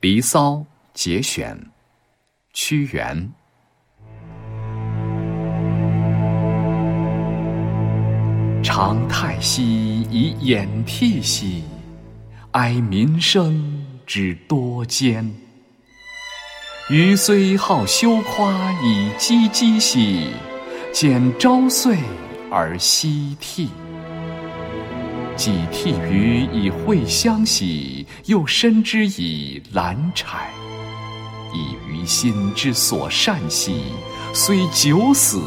离骚》节选，屈原。长太息以掩涕兮，哀民生之多艰。余虽好修夸以激激兮，见朝岁而夕替。既替予以蕙香兮，又深之以兰柴。以于心之所善兮，虽九死，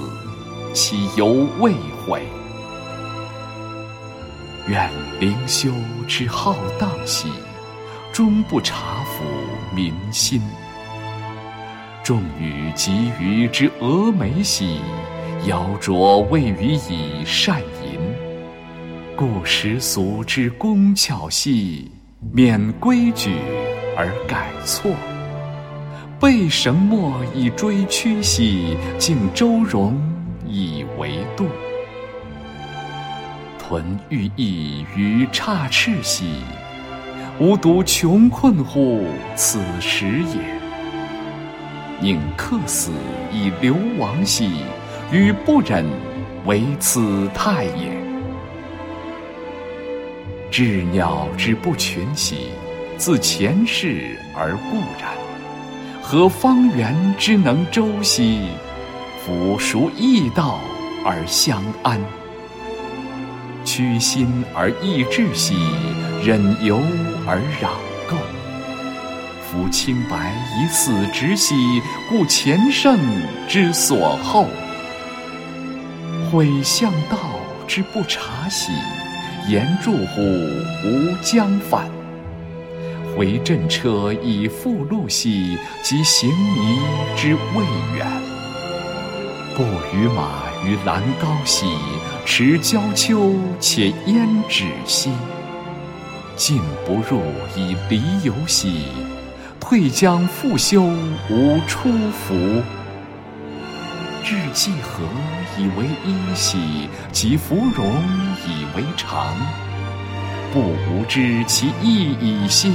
其犹未悔。愿灵修之浩荡兮，终不察服民心。众与给予之峨眉兮，夭灼未予以善淫。故时俗之工巧兮，免规矩而改错；备绳墨以追曲兮，敬周容以为度。屯寓意于差翅兮，吾独穷困乎此时也。宁客死以流亡兮，予不忍为此态也。鸷鸟之不群兮，自前世而固然。何方圆之能周兮？夫孰异道而相安？屈心而益志兮，忍由而攘垢。夫清白以死直兮，故前圣之所厚。悔向道之不察兮，言助乎无将反。回阵车以复路兮，及行迷之未远。不与马于兰高兮，持交丘且焉止兮。进不入以离游兮。退将复修无出服，志既合以为一兮，及芙蓉以为常。不无知其意矣兮，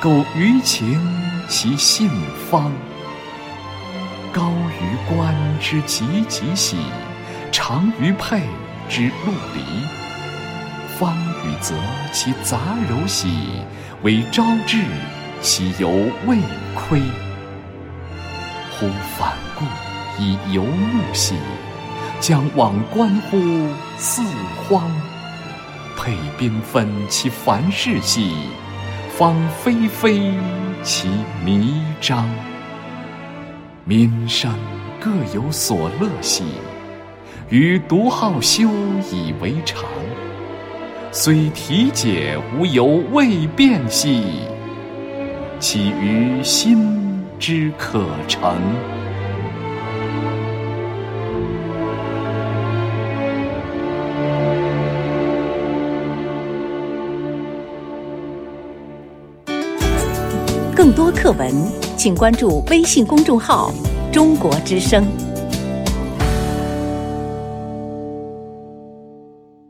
苟于情其信方。高于观之极极兮，长于佩之陆离。方与泽其杂糅兮，为昭志。其犹未亏。忽反顾以游目兮，将往观乎四荒。配缤纷其繁饰兮，芳霏霏其弥彰。民生各有所乐兮，予独好修以为常。虽体解无由未变兮。岂于心之可成？多课文，请关注微信公众号“中国之声”。